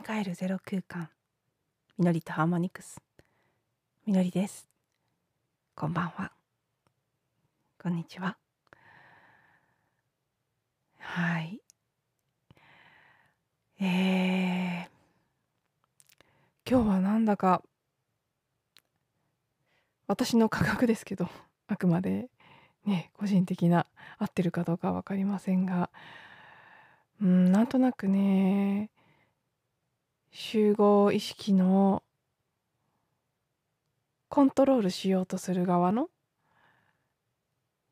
自分に帰るゼロ空間。みのりとハーモニクス。みのりです。こんばんは。こんにちは。はい。えー、今日はなんだか私の価格ですけど あくまでね個人的な合ってるかどうか分かりませんがうんなんとなくね集合意識のコントロールしようとする側の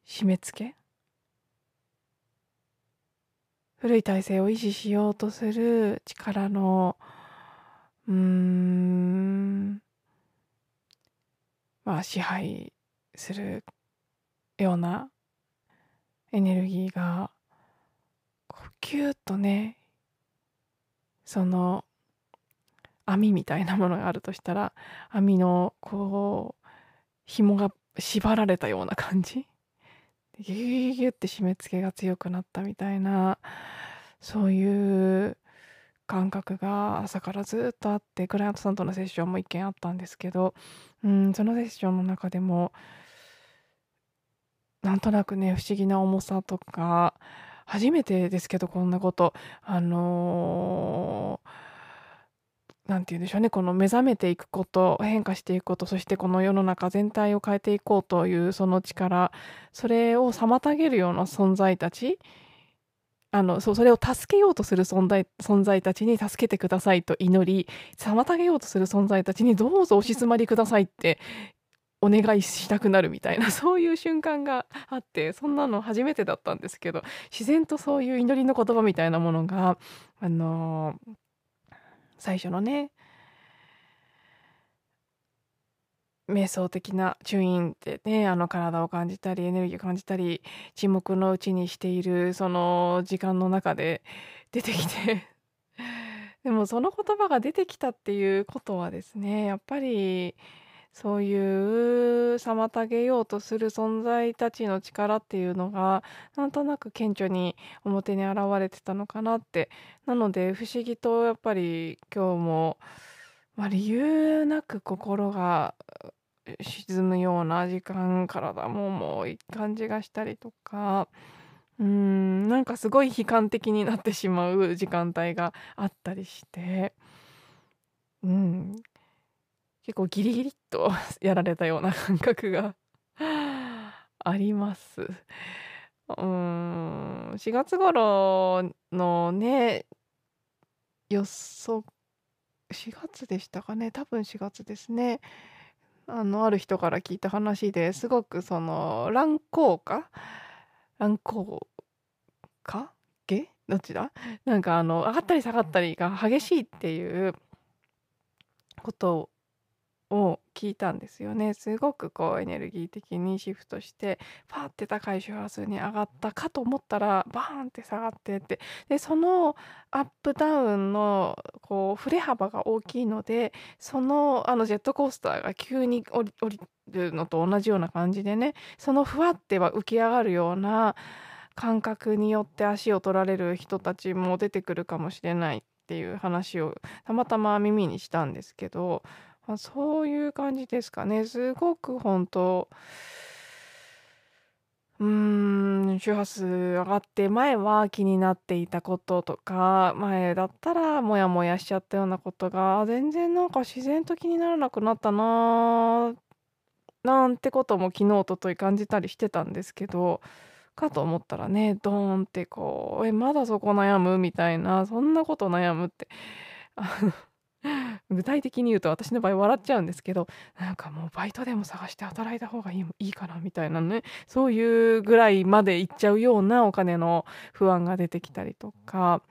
締め付け。古い体制を維持しようとする力のうーんまあ支配するようなエネルギーがキュッとねその網みたいなものがあるとしたら網のこう紐が縛られたような感じ？ギュギュギュギュって締め付けが強くなったみたいなそういう感覚が朝からずっとあってクライアントさんとのセッションも一件あったんですけど、うん、そのセッションの中でもなんとなくね不思議な重さとか初めてですけどこんなことあのー何て言うんでしょうね。この目覚めていくこと変化していくことそしてこの世の中全体を変えていこうというその力それを妨げるような存在たちあのそうそれを助けようとする存在存在たちに助けてくださいと祈り妨げようとする存在たちにどうぞお静まりくださいってお願いしたくなるみたいな そういう瞬間があってそんなの初めてだったんですけど自然とそういう祈りの言葉みたいなものがあのー最初のね瞑想的なチューインってねあの体を感じたりエネルギーを感じたり沈黙のうちにしているその時間の中で出てきて。でもその言葉が出てきたっていうことはですねやっぱりそういう妨げようとする存在たちの力っていうのがなんとなく顕著に表に現れてたのかなって。なので不思議とやっぱり今日も、まあ、理由なく心が沈むような時間体ももういい感じがしたりとか。うん。なんかすごい悲観的になってしまう時間帯があったりして。うん。結構ギリギリっと やられたような 感覚があります。うーん。4月頃のね予測4月でしたかね。多分4月ですね。あのある人から聞いた話ですごくその乱高下？乱高下？下？どっちだ？なんかあの上がったり下がったりが激しいっていうことを聞いたんですよね。すごくこうエネルギー的にシフトしてパーって高い周波数に上がったかと思ったらバーンって下がってってでそのアップダウンのこう振れ幅が大きいのでそのあのジェットコースターが急に降り降りるのと同じような感じでねそのふわっては浮き上がるような感覚によって足を取られる人たちも出てくるかもしれないっていう話をたまたま耳にしたんですけどあ、そういう感じですかね。すごく本当うーん、周波数上がって前は気になっていたこととか、前だったらモヤモヤしちゃったようなことが、全然なんか自然と気にならなくなったななんてことも昨日おととい感じたりしてたんですけど、かと思ったらね、ドーンってこう、え、まだそこ悩むみたいな、そんなこと悩むって、具体的に言うと私の場合笑っちゃうんですけどなんかもうバイトでも探して働いた方がいいいいかなみたいなねそういうぐらいまでいっちゃうようなお金の不安が出てきたりとか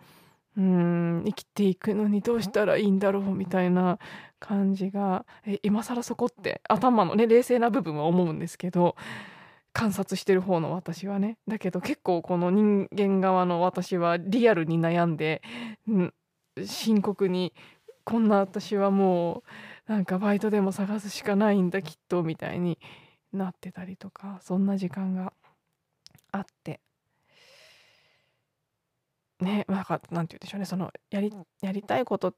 うん生きていくのにどうしたらいいんだろうみたいな感じがえ今更そこって頭のね冷静な部分は思うんですけど観察してる方の私はね。だけど結構この人間側の私はリアルに悩んで、うん、深刻にこんな私はもうなんかバイトでも探すしかないんだきっとみたいになってたりとかそんな時間があって。ねなんかなんて言うんでしょうねそのやりやりたいこと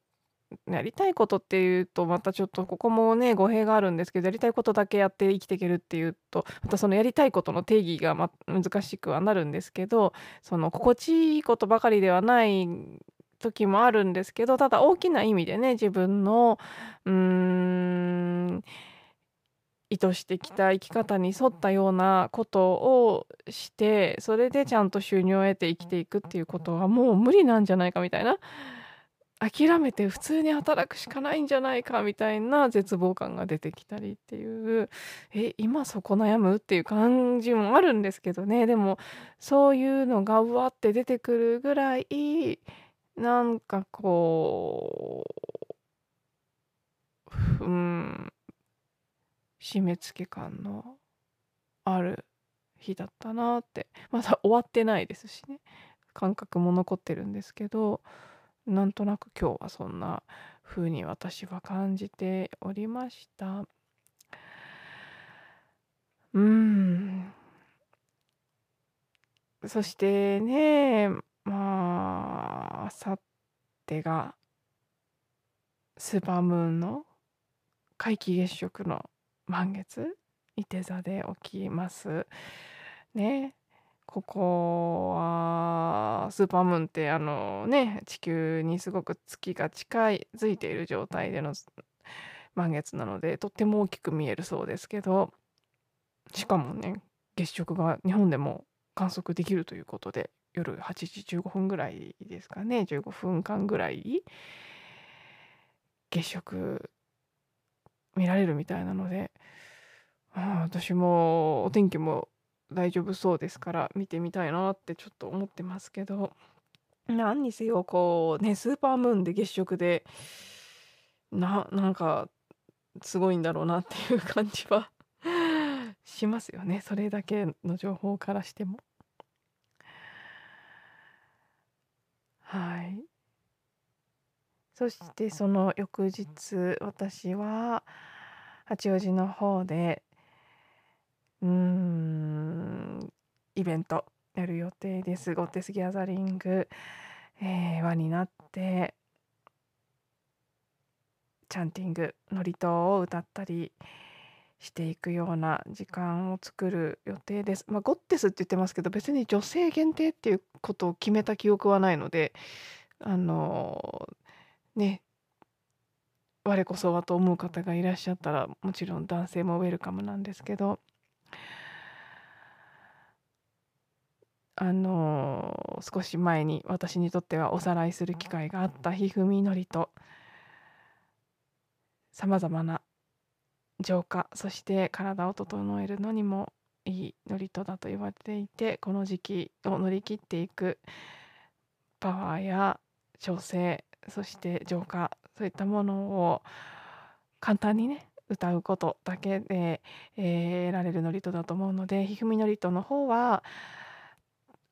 やりたいことっていうとまたちょっとここもね語弊があるんですけどやりたいことだけやって生きていけるっていうとまたそのやりたいことの定義が、ま、難しくはなるんですけどその心地いいことばかりではない時もあるんですけどただ大きな意味でね自分のうーん意図してきた生き方に沿ったようなことをしてそれでちゃんと収入を得て生きていくっていうことはもう無理なんじゃないかみたいな諦めて普通に働くしかないんじゃないかみたいな絶望感が出てきたりっていうえ今そこ悩むっていう感じもあるんですけどね。でもそういうのがうわって出てくるぐらいなんかこううん締め付け感のある日だったなって。まだ終わってないですしね。感覚も残ってるんですけどなんとなく今日はそんな風に私は感じておりました。うん。そしてねあさってがスーパームーンの皆既月食の満月いて座で起きます。ね。ここはスーパームーンってあのね地球にすごく月が近いづいている状態での満月なのでとっても大きく見えるそうですけどしかもね月食が日本でも観測できるということで夜8時15分ぐらいですかね。15分間ぐらい月食見られるみたいなので、あ私もお天気も大丈夫そうですから見てみたいなってちょっと思ってますけど。何にせよこうねスーパームーンで月食でななんかすごいんだろうなっていう感じは しますよね。それだけの情報からしても。はい。そしてその翌日私は八王子の方でうーんイベントやる予定です。ゴッテスギャザリング、えー、輪になってチャンティング祝詞を歌ったりしていくような時間を作る予定です。まあ、ゴッテスって言ってますけど別に女性限定っていうことを決めた記憶はないのであのね我こそはと思う方がいらっしゃったらもちろん男性もウェルカムなんですけどあの少し前に私にとってはおさらいする機会があったひふみのりとさまざまな浄化そして体を整えるのにもいい祝詞だと言われていてこの時期を乗り切っていくパワーや調整そして浄化そういったものを簡単にね歌うことだけで、えー、得られる祝詞だと思うのでひふみ祝詞の方は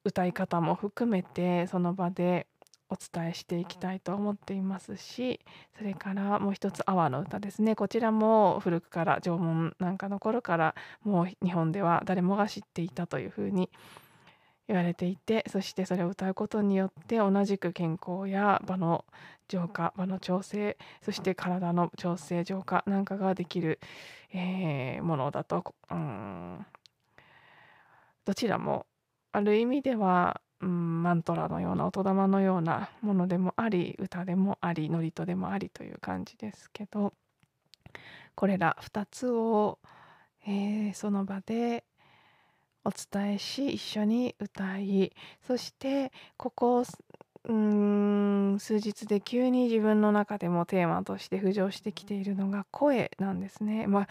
歌い方も含めてその場でお伝えしていきたいと思っていますしそれからもう一つ「阿波の歌」ですね。こちらも古くから縄文なんかの頃からもう日本では誰もが知っていたというふうに言われていてそしてそれを歌うことによって同じく健康や場の浄化場の調整そして体の調整浄化なんかができる、えー、ものだと、うん、どちらもある意味では、マントラのような音玉のようなものでもあり歌でもあり祝詞でもありという感じですけどこれら2つを、えー、その場でお伝えし一緒に歌いそしてここうーん数日で急に自分の中でもテーマとして浮上してきているのが声なんですね。まあ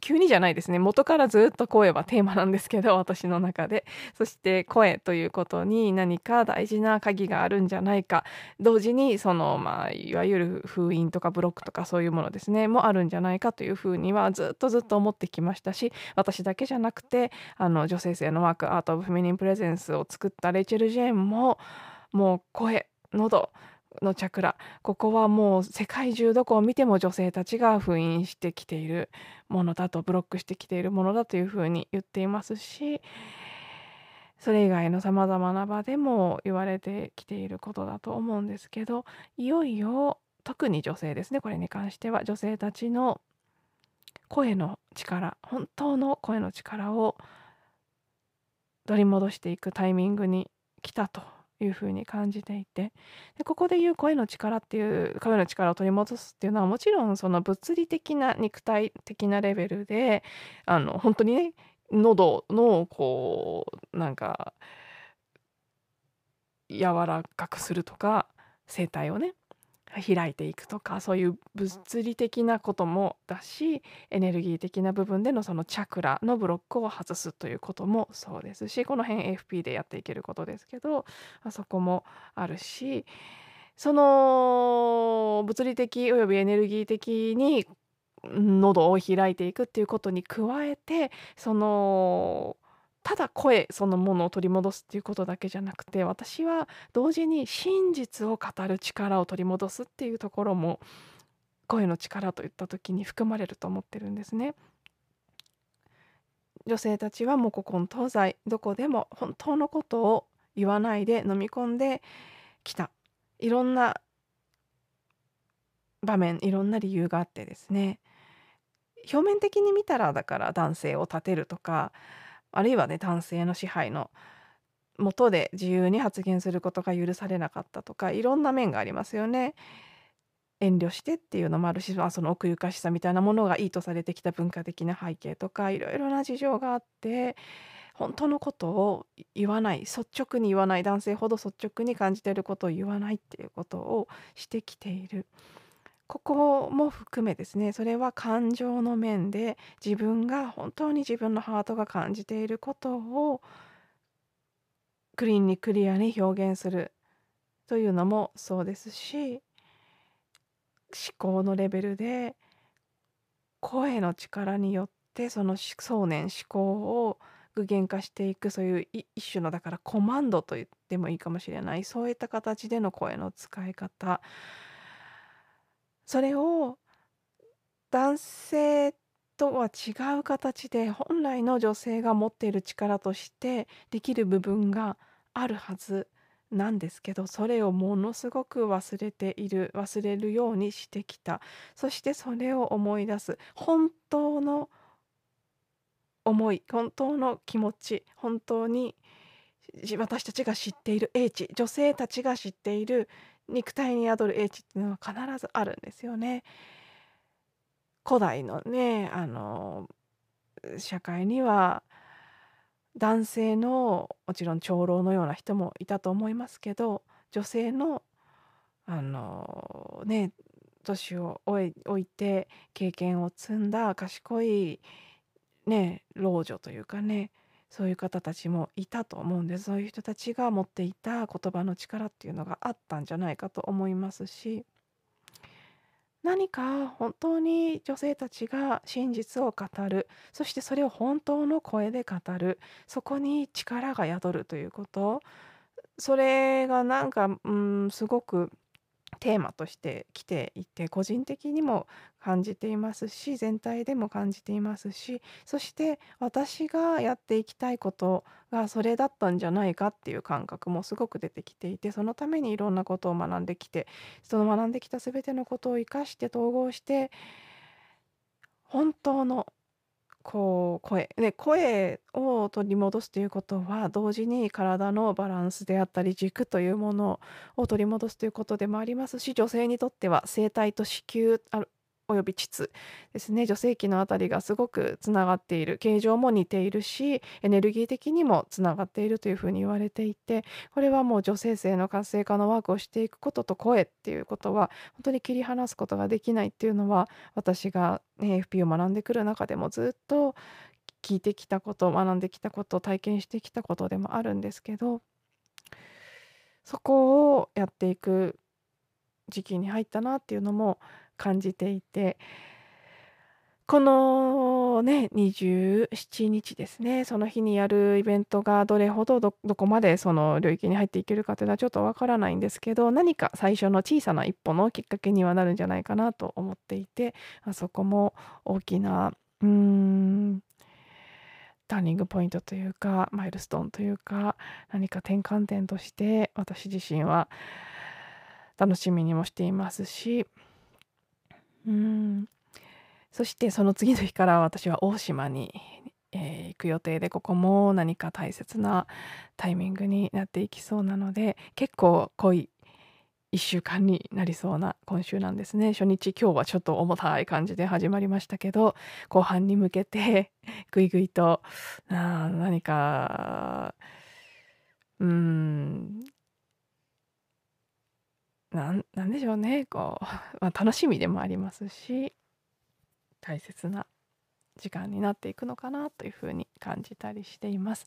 急にじゃないですね。元からずっと声はテーマなんですけど私の中で。そして声ということに何か大事な鍵があるんじゃないか。同時にそのまあいわゆる封印とかブロックとかそういうものですね。もあるんじゃないかというふうにはずっとずっと思ってきましたし私だけじゃなくてあの女性性のワークアート・オブ・フェミニン・プレゼンスを作ったレイチェル・ジェーンももう声喉のチャクラここはもう世界中どこを見ても女性たちが封印してきているものだとブロックしてきているものだというふうに言っていますしそれ以外のさまざまな場でも言われてきていることだと思うんですけどいよいよ特に女性ですねこれに関しては女性たちの声の力本当の声の力を取り戻していくタイミングに来たというふうに感じていて。でここで言う声の力っていう声の力を取り戻すっていうのはもちろんその物理的な肉体的なレベルであの本当にね喉のこうなんか柔らかくするとか声帯をね開いていくとかそういう物理的なこともだしエネルギー的な部分でのそのチャクラのブロックを外すということもそうですしこの辺 AFP でやっていけることですけどあそこもあるしその物理的およびエネルギー的に喉を開いていくっていうことに加えてそのただ声そのものを取り戻すっていうことだけじゃなくて私は同時に真実を語る力を取り戻すっていうところも声の力といった時に含まれると思ってるんですね。女性たちはもう古今東西どこでも本当のことを言わないで飲み込んできたいろんな場面いろんな理由があってですね表面的に見たらだから男性を立てるとかあるいはね男性の支配の元で自由に発言することが許されなかったとかいろんな面がありますよね。遠慮してっていうのもあるし、まあ、その奥ゆかしさみたいなものがいいとされてきた文化的な背景とかいろいろな事情があって本当のことを言わない率直に言わない男性ほど率直に感じていることを言わないっていうことをしてきている。ここも含めですねそれは感情の面で自分が本当に自分のハートが感じていることをクリーンにクリアに表現するというのもそうですし思考のレベルで声の力によってその想念思考を具現化していくそういう一種のだからコマンドと言ってもいいかもしれないそういった形での声の使い方それを男性とは違う形で本来の女性が持っている力としてできる部分があるはずなんですけどそれをものすごく忘れている忘れるようにしてきた。そしてそれを思い出す。本当の思い本当の気持ち本当に私たちが知っている英知女性たちが知っている肉体に宿る英知っていうのは必ずあるんですよね。古代のねあの社会には男性のもちろん長老のような人もいたと思いますけど女性のあのね年を置いて経験を積んだ賢いね老女というかねそういう方たちもいたと思うんです。そういう人たちが持っていた言葉の力っていうのがあったんじゃないかと思いますし。何か本当に女性たちが真実を語る。そしてそれを本当の声で語る。そこに力が宿るということ。それがなんかうんすごくテーマとして来ていて個人的にも感じていますし全体でも感じていますしそして私がやっていきたいことがそれだったんじゃないかっていう感覚もすごく出てきていてそのためにいろんなことを学んできてその学んできた全てのことを生かして統合して本当のこう声で声を取り戻すということは同時に体のバランスであったり軸というものを取り戻すということでもありますし女性にとっては声帯と子宮および膣ですね女性器のあたりがすごくつながっている形状も似ているしエネルギー的にもつながっているというふうに言われていてこれはもう女性性の活性化のワークをしていくことと声っていうことは本当に切り離すことができないっていうのは私が、AFP を学んでくる中でもずっと聞いてきたこと学んできたこと体験してきたことでもあるんですけどそこをやっていく時期に入ったなっていうのも感じていてこのね27日ですねその日にやるイベントがどれほどどこまでその領域に入っていけるかというのはちょっとわからないんですけど何か最初の小さな一歩のきっかけにはなるんじゃないかなと思っていてあそこも大きなうーんターニングポイントというかマイルストーンというか何か転換点として私自身は楽しみにもしていますしそしてその次の日から私は大島に、えー、行く予定でここも何か大切なタイミングになっていきそうなので結構濃い1週間になりそうな今週なんですね。初日今日はちょっと重たい感じで始まりましたけど後半に向けて ぐいぐいと何かうんなんなんでしょうねこう、まあ、楽しみでもありますし大切な時間になっていくのかなというふうに感じたりしています。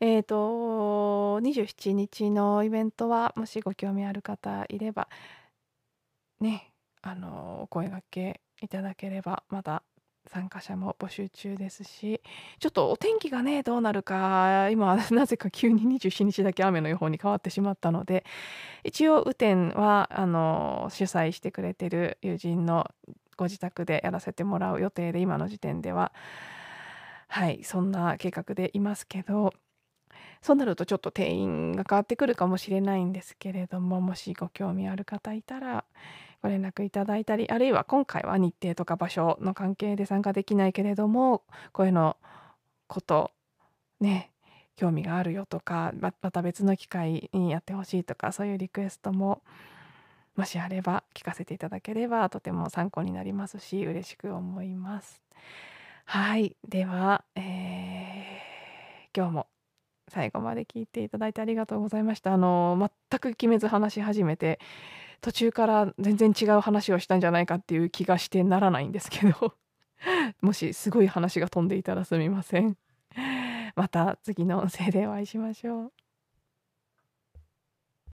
えーと、27日のイベントはもしご興味ある方いればねあのお声がけいただければまた参加者も募集中ですしちょっとお天気がねどうなるか今 なぜか急に27日だけ雨の予報に変わってしまったので一応雨天はあの主催してくれてる友人のご自宅でやらせてもらう予定で今の時点でははいそんな計画でいますけどそうなるとちょっと定員が変わってくるかもしれないんですけれどももしご興味ある方いたらご連絡いただいたりあるいは今回は日程とか場所の関係で参加できないけれども声のことね興味があるよとかまた別の機会にやってほしいとかそういうリクエストももしあれば聞かせていただければとても参考になりますし嬉しく思います。はいでは、えー、今日も最後まで聞いていただいてありがとうございました。あの全く決めず話し始めて途中から全然違う話をしたんじゃないかっていう気がしてならないんですけど もしすごい話が飛んでいたらすみません。また次の音声でお会いしましょう。